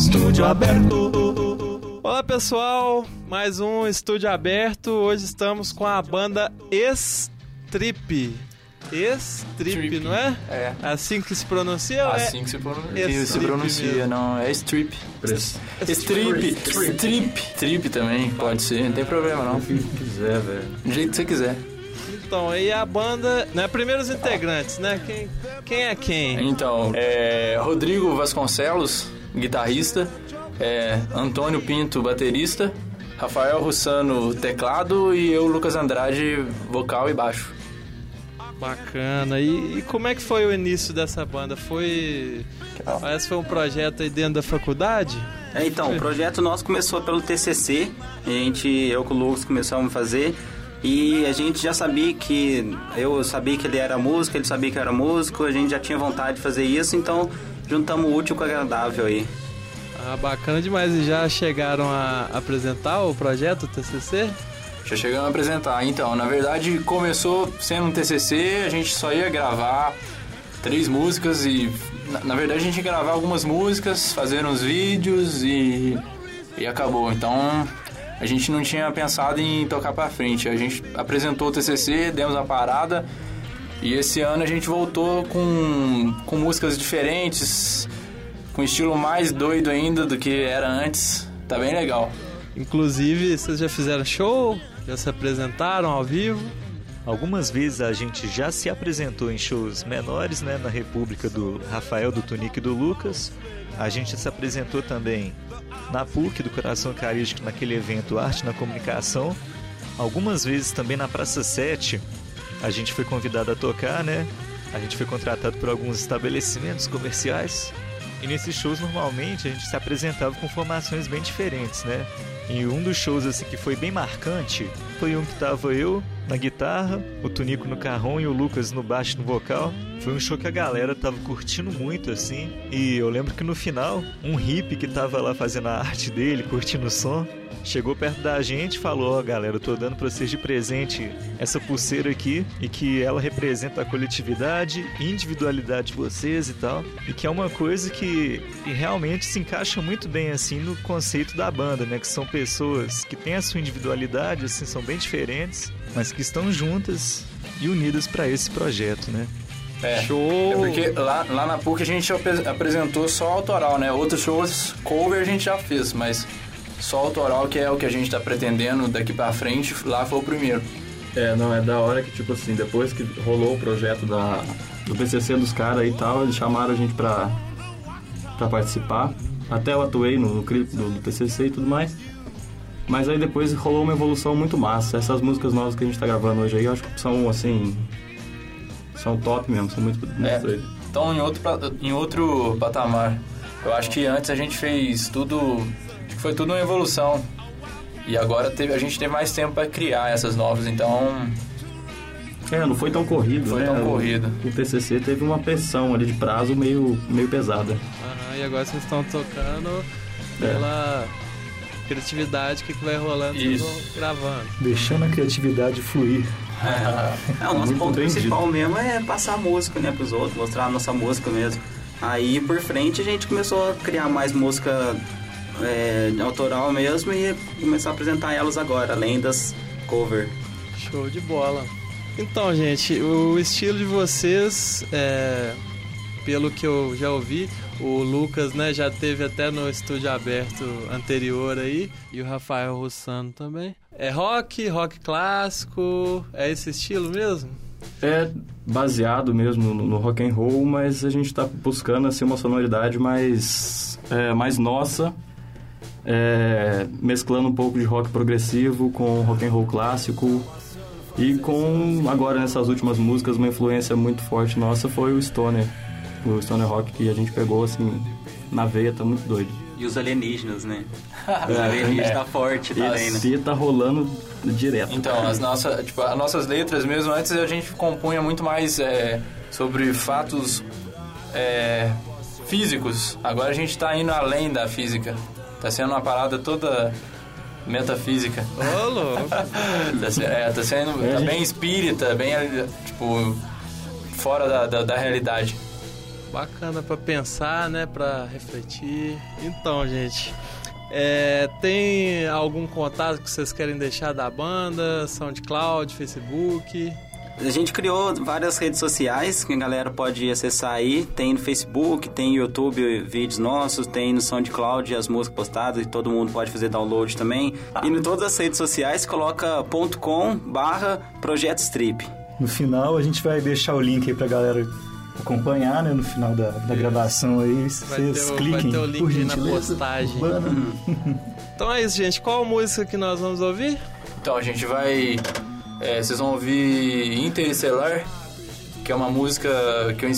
Estúdio aberto. Olá pessoal, mais um estúdio aberto. Hoje estamos com a banda Strip. Strip, Strip. não é? É. Assim que se pronuncia? ou é Assim que se pronuncia. É se strip pronuncia, não. É strip. Strip. Strip. Strip também, pode ser, não tem problema não. quiser, velho. Do jeito que você quiser. Então, aí a banda, né? Primeiros integrantes, né? Quem, quem é quem? Então, é Rodrigo Vasconcelos, guitarrista. É Antônio Pinto, baterista. Rafael Russano, teclado. E eu, Lucas Andrade, vocal e baixo. Bacana. E, e como é que foi o início dessa banda? Foi. Parece que foi um projeto aí dentro da faculdade? É, então, o projeto nosso começou pelo TCC, a gente, eu com o Lucas começamos a fazer e a gente já sabia que, eu sabia que ele era músico, ele sabia que eu era músico, a gente já tinha vontade de fazer isso, então juntamos o útil com o agradável aí. Ah, bacana demais. E já chegaram a apresentar o projeto, o TCC? Já chegamos a apresentar. Então, na verdade, começou sendo um TCC, a gente só ia gravar três músicas e, na, na verdade, a gente ia gravar algumas músicas, fazer uns vídeos e, e acabou. Então, a gente não tinha pensado em tocar pra frente. A gente apresentou o TCC, demos uma parada e esse ano a gente voltou com, com músicas diferentes, com estilo mais doido ainda do que era antes. Tá bem legal. Inclusive, vocês já fizeram show? Já se apresentaram ao vivo? Algumas vezes a gente já se apresentou em shows menores, né, na República do Rafael, do Tunique e do Lucas. A gente se apresentou também na PUC do Coração Carístico, naquele evento Arte na Comunicação. Algumas vezes também na Praça 7, a gente foi convidado a tocar, né? A gente foi contratado por alguns estabelecimentos comerciais. E nesses shows, normalmente, a gente se apresentava com formações bem diferentes, né? E um dos shows assim que foi bem marcante foi um que tava eu na guitarra, o Tunico no carrom e o Lucas no baixo no vocal. Foi um show que a galera tava curtindo muito assim. E eu lembro que no final, um hippie que tava lá fazendo a arte dele, curtindo o som, chegou perto da gente e falou: Ó, galera, eu tô dando pra vocês de presente essa pulseira aqui e que ela representa a coletividade individualidade de vocês e tal. E que é uma coisa que, que realmente se encaixa muito bem assim no conceito da banda, né? Que são pessoas que têm a sua individualidade, assim, são bem diferentes, mas que estão juntas e unidas pra esse projeto, né? É. Show! É porque lá, lá na PUC a gente apre- apresentou só autoral, né? Outros shows cover a gente já fez, mas só autoral que é o que a gente tá pretendendo daqui pra frente, lá foi o primeiro. É, não, é da hora que, tipo assim, depois que rolou o projeto da, do PCC dos caras e tal, eles chamaram a gente pra, pra participar. Até eu atuei no, no clipe do, do PCC e tudo mais. Mas aí depois rolou uma evolução muito massa. Essas músicas novas que a gente tá gravando hoje aí, eu acho que são, assim... São top mesmo, são muito, muito É. Então, em outro, em outro patamar. Eu acho que antes a gente fez tudo. Acho que foi tudo uma evolução. E agora teve, a gente teve mais tempo pra criar essas novas, então. É, não foi tão corrido, Foi né? tão O- corrido. O TCC teve uma pressão ali de prazo meio, meio pesada. Aham, e agora vocês estão tocando pela criatividade, o que, que vai rolando, vocês Isso. vão gravando. Deixando a criatividade fluir. É, o nosso Muito ponto entendido. principal mesmo é passar a música, né, pros outros, mostrar a nossa música mesmo. Aí por frente a gente começou a criar mais música é, autoral mesmo e começar a apresentar elas agora, além das cover. Show de bola. Então, gente, o estilo de vocês, é, pelo que eu já ouvi, o Lucas, né, já teve até no estúdio aberto anterior aí, e o Rafael Russano também. É rock, rock clássico, é esse estilo mesmo? É baseado mesmo no, rock and roll, mas a gente está buscando assim uma sonoridade mais é, mais nossa, é, mesclando um pouco de rock progressivo com rock and roll clássico e com agora nessas últimas músicas uma influência muito forte nossa foi o stoner, o stoner rock que a gente pegou assim na veia, tá muito doido. E os alienígenas, né? Os alienígenas tá forte também, né? E tá rolando direto. Então, as, nossas tipo, as nossas letras mesmo, antes a gente compunha muito mais é, sobre fatos é, físicos. Agora a gente tá indo além da física. Tá sendo uma parada toda metafísica. Ô, louco! Tá, se- é, tá sendo tá bem espírita, bem tipo fora da, da, da realidade. Bacana para pensar, né, para refletir. Então, gente, é, tem algum contato que vocês querem deixar da banda? SoundCloud, Facebook? A gente criou várias redes sociais que a galera pode acessar aí. Tem no Facebook, tem no YouTube vídeos nossos, tem no SoundCloud as músicas postadas e todo mundo pode fazer download também. E em todas as redes sociais coloca .com barra Projeto Strip. No final a gente vai deixar o link aí pra galera acompanhar, né? No final da, da gravação aí, vocês cliquem vai ter o link por na postagem. Então é isso, gente. Qual música que nós vamos ouvir? Então a gente vai. é, vocês vão ouvir Interestelar, que é uma música que eu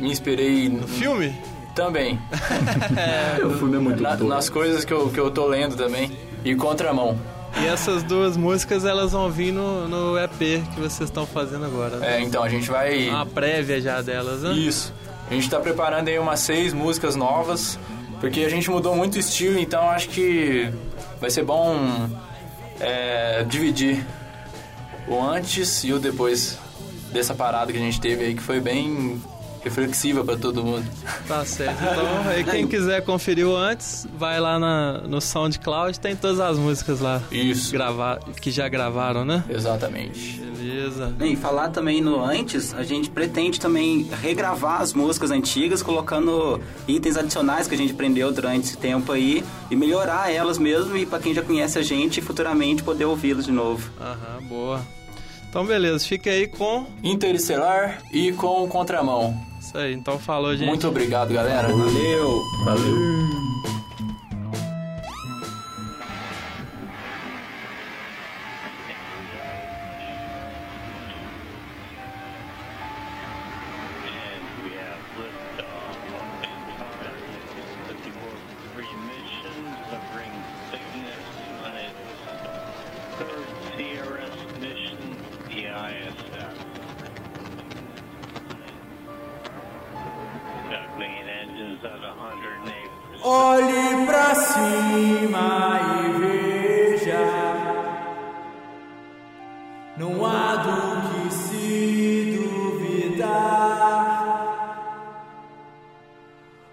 me inspirei no Filme? também. O filme é muito Na- nas coisas que eu, que eu tô lendo também. E Contramão. E essas duas músicas elas vão vir no, no EP que vocês estão fazendo agora. né? É, então a gente vai. Uma prévia já delas, né? Isso. A gente tá preparando aí umas seis músicas novas, porque a gente mudou muito o estilo, então acho que vai ser bom é, dividir o antes e o depois dessa parada que a gente teve aí, que foi bem reflexiva pra todo mundo. Tá certo. Então, aí quem quiser conferir o antes, vai lá na, no SoundCloud, tem todas as músicas lá Isso. gravar, que já gravaram, né? Exatamente. Beleza. E falar também no antes, a gente pretende também regravar as músicas antigas, colocando itens adicionais que a gente aprendeu durante esse tempo aí e melhorar elas mesmo e para quem já conhece a gente futuramente poder ouvi-las de novo. Aham, boa. Então, beleza. Fica aí com Interestelar e com Contramão. Isso aí. Então, falou, gente. Muito obrigado, galera. Valeu! Valeu.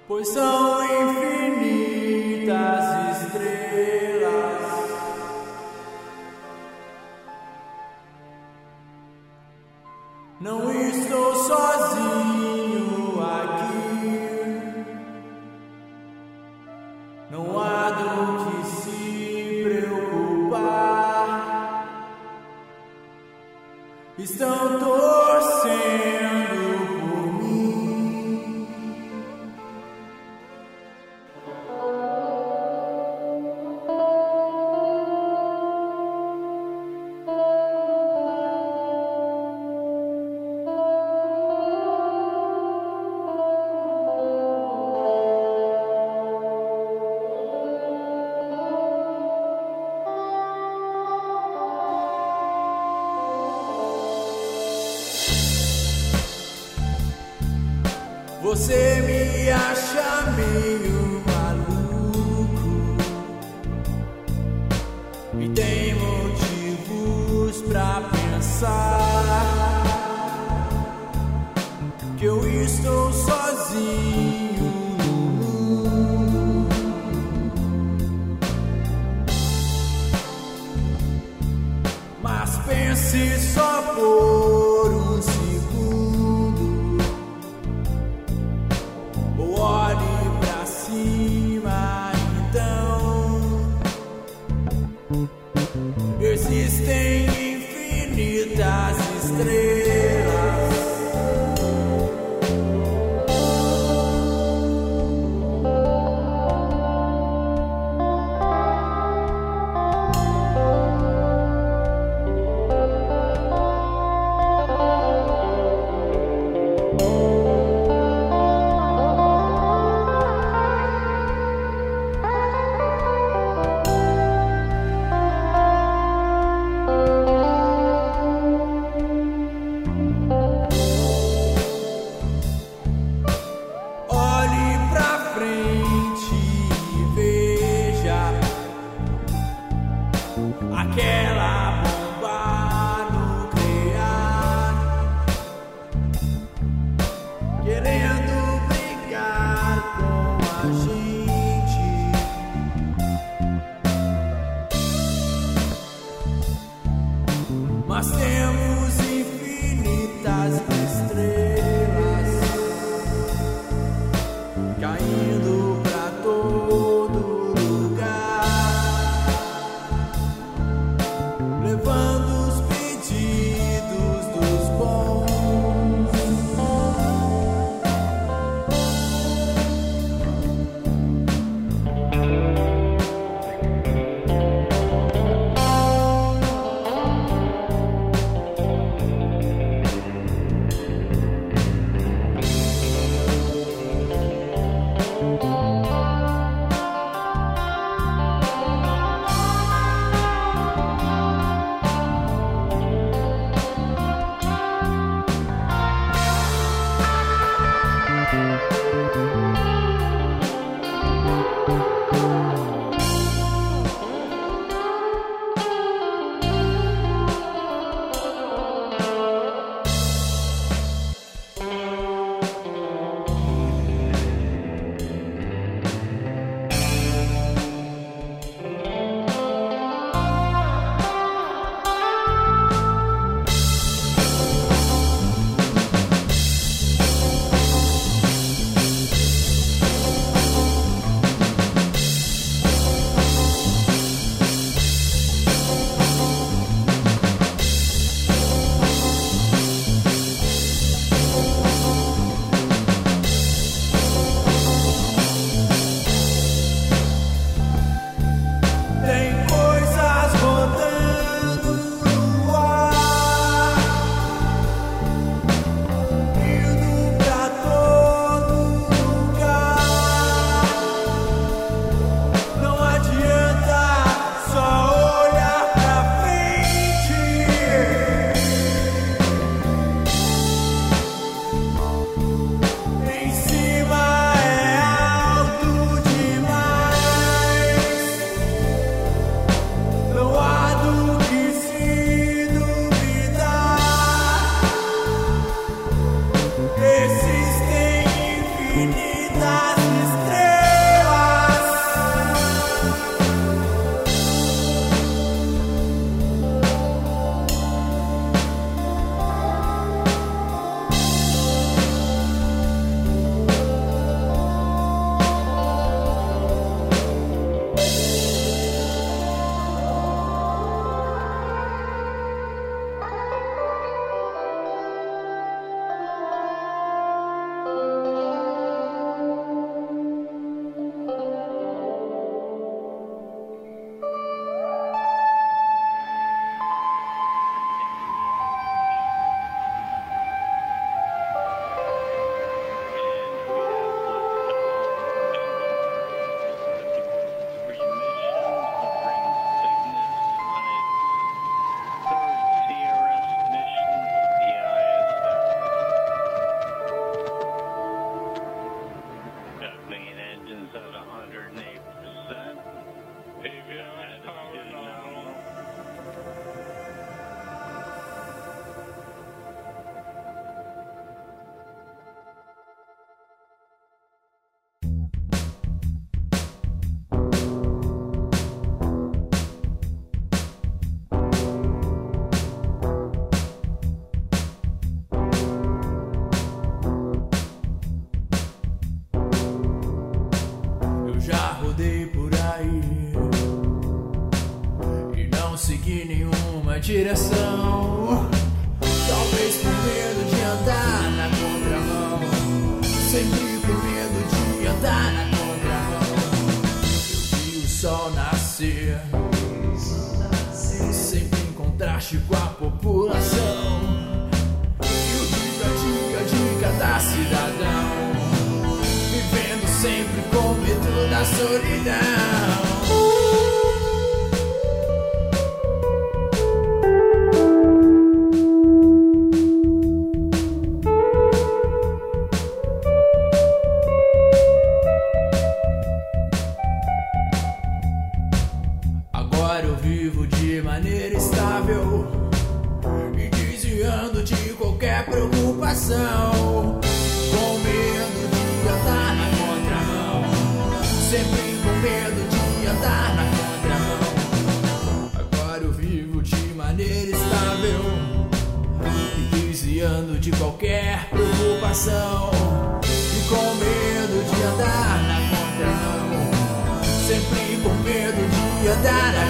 Pois são Você me acha meio maluco e tem motivos pra pensar que eu estou sozinho. Mas pense só por direção. Talvez por medo de andar na contramão, sempre com medo de andar na contramão. Eu vi o sol nascer, sempre em contraste com a população. E o dia a dia de cada cidadão vivendo sempre com medo da solidão. Preocupação. Com medo de andar na contramão, sempre com medo de andar na contramão. Agora eu vivo de maneira estável e desviando de qualquer preocupação. E com medo de andar na contramão, sempre com medo de andar na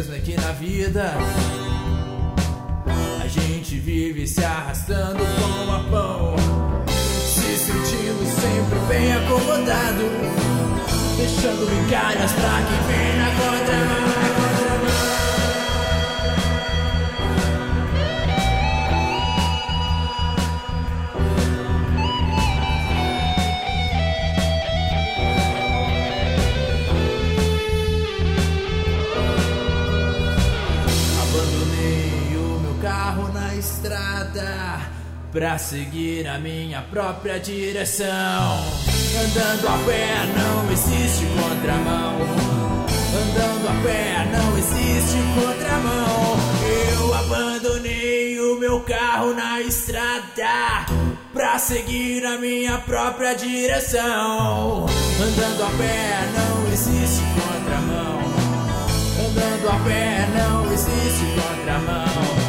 mesmo é que na vida a gente vive se arrastando com a pão, se sentindo sempre bem acomodado deixando migalhas pra quem vem na contramão. Pra seguir a minha própria direção. Andando a pé não existe contramão. Andando a pé não existe contramão. Eu abandonei o meu carro na estrada pra seguir a minha própria direção. Andando a pé não existe contramão. Andando a pé não existe contramão